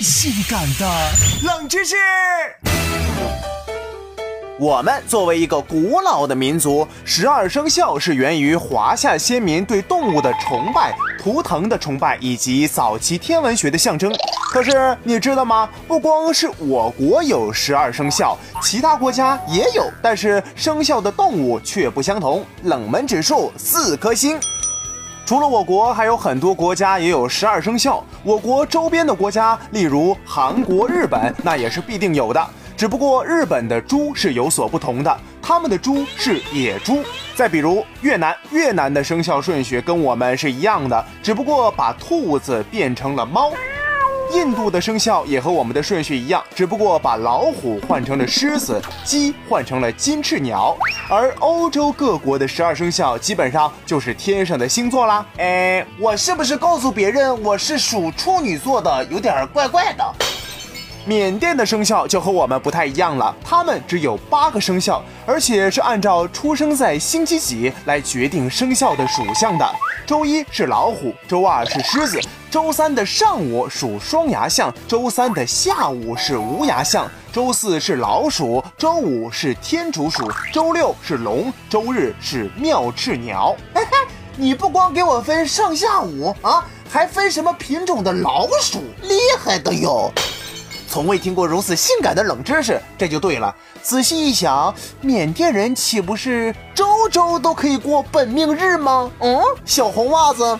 性感的冷知识。我们作为一个古老的民族，十二生肖是源于华夏先民对动物的崇拜、图腾的崇拜以及早期天文学的象征。可是你知道吗？不光是我国有十二生肖，其他国家也有，但是生肖的动物却不相同。冷门指数四颗星。除了我国，还有很多国家也有十二生肖。我国周边的国家，例如韩国、日本，那也是必定有的。只不过日本的猪是有所不同的，他们的猪是野猪。再比如越南，越南的生肖顺序跟我们是一样的，只不过把兔子变成了猫。印度的生肖也和我们的顺序一样，只不过把老虎换成了狮子，鸡换成了金翅鸟。而欧洲各国的十二生肖基本上就是天上的星座啦。哎，我是不是告诉别人我是属处女座的，有点怪怪的？缅甸的生肖就和我们不太一样了，他们只有八个生肖，而且是按照出生在星期几来决定生肖的属相的。周一是老虎，周二是狮子，周三的上午属双牙象，周三的下午是无牙象，周四是老鼠，周五是天竺鼠，周六是龙，周日是妙翅鸟。嘿嘿，你不光给我分上下午啊，还分什么品种的老鼠，厉害的哟！从未听过如此性感的冷知识，这就对了。仔细一想，缅甸人岂不是周周都可以过本命日吗？嗯，小红袜子，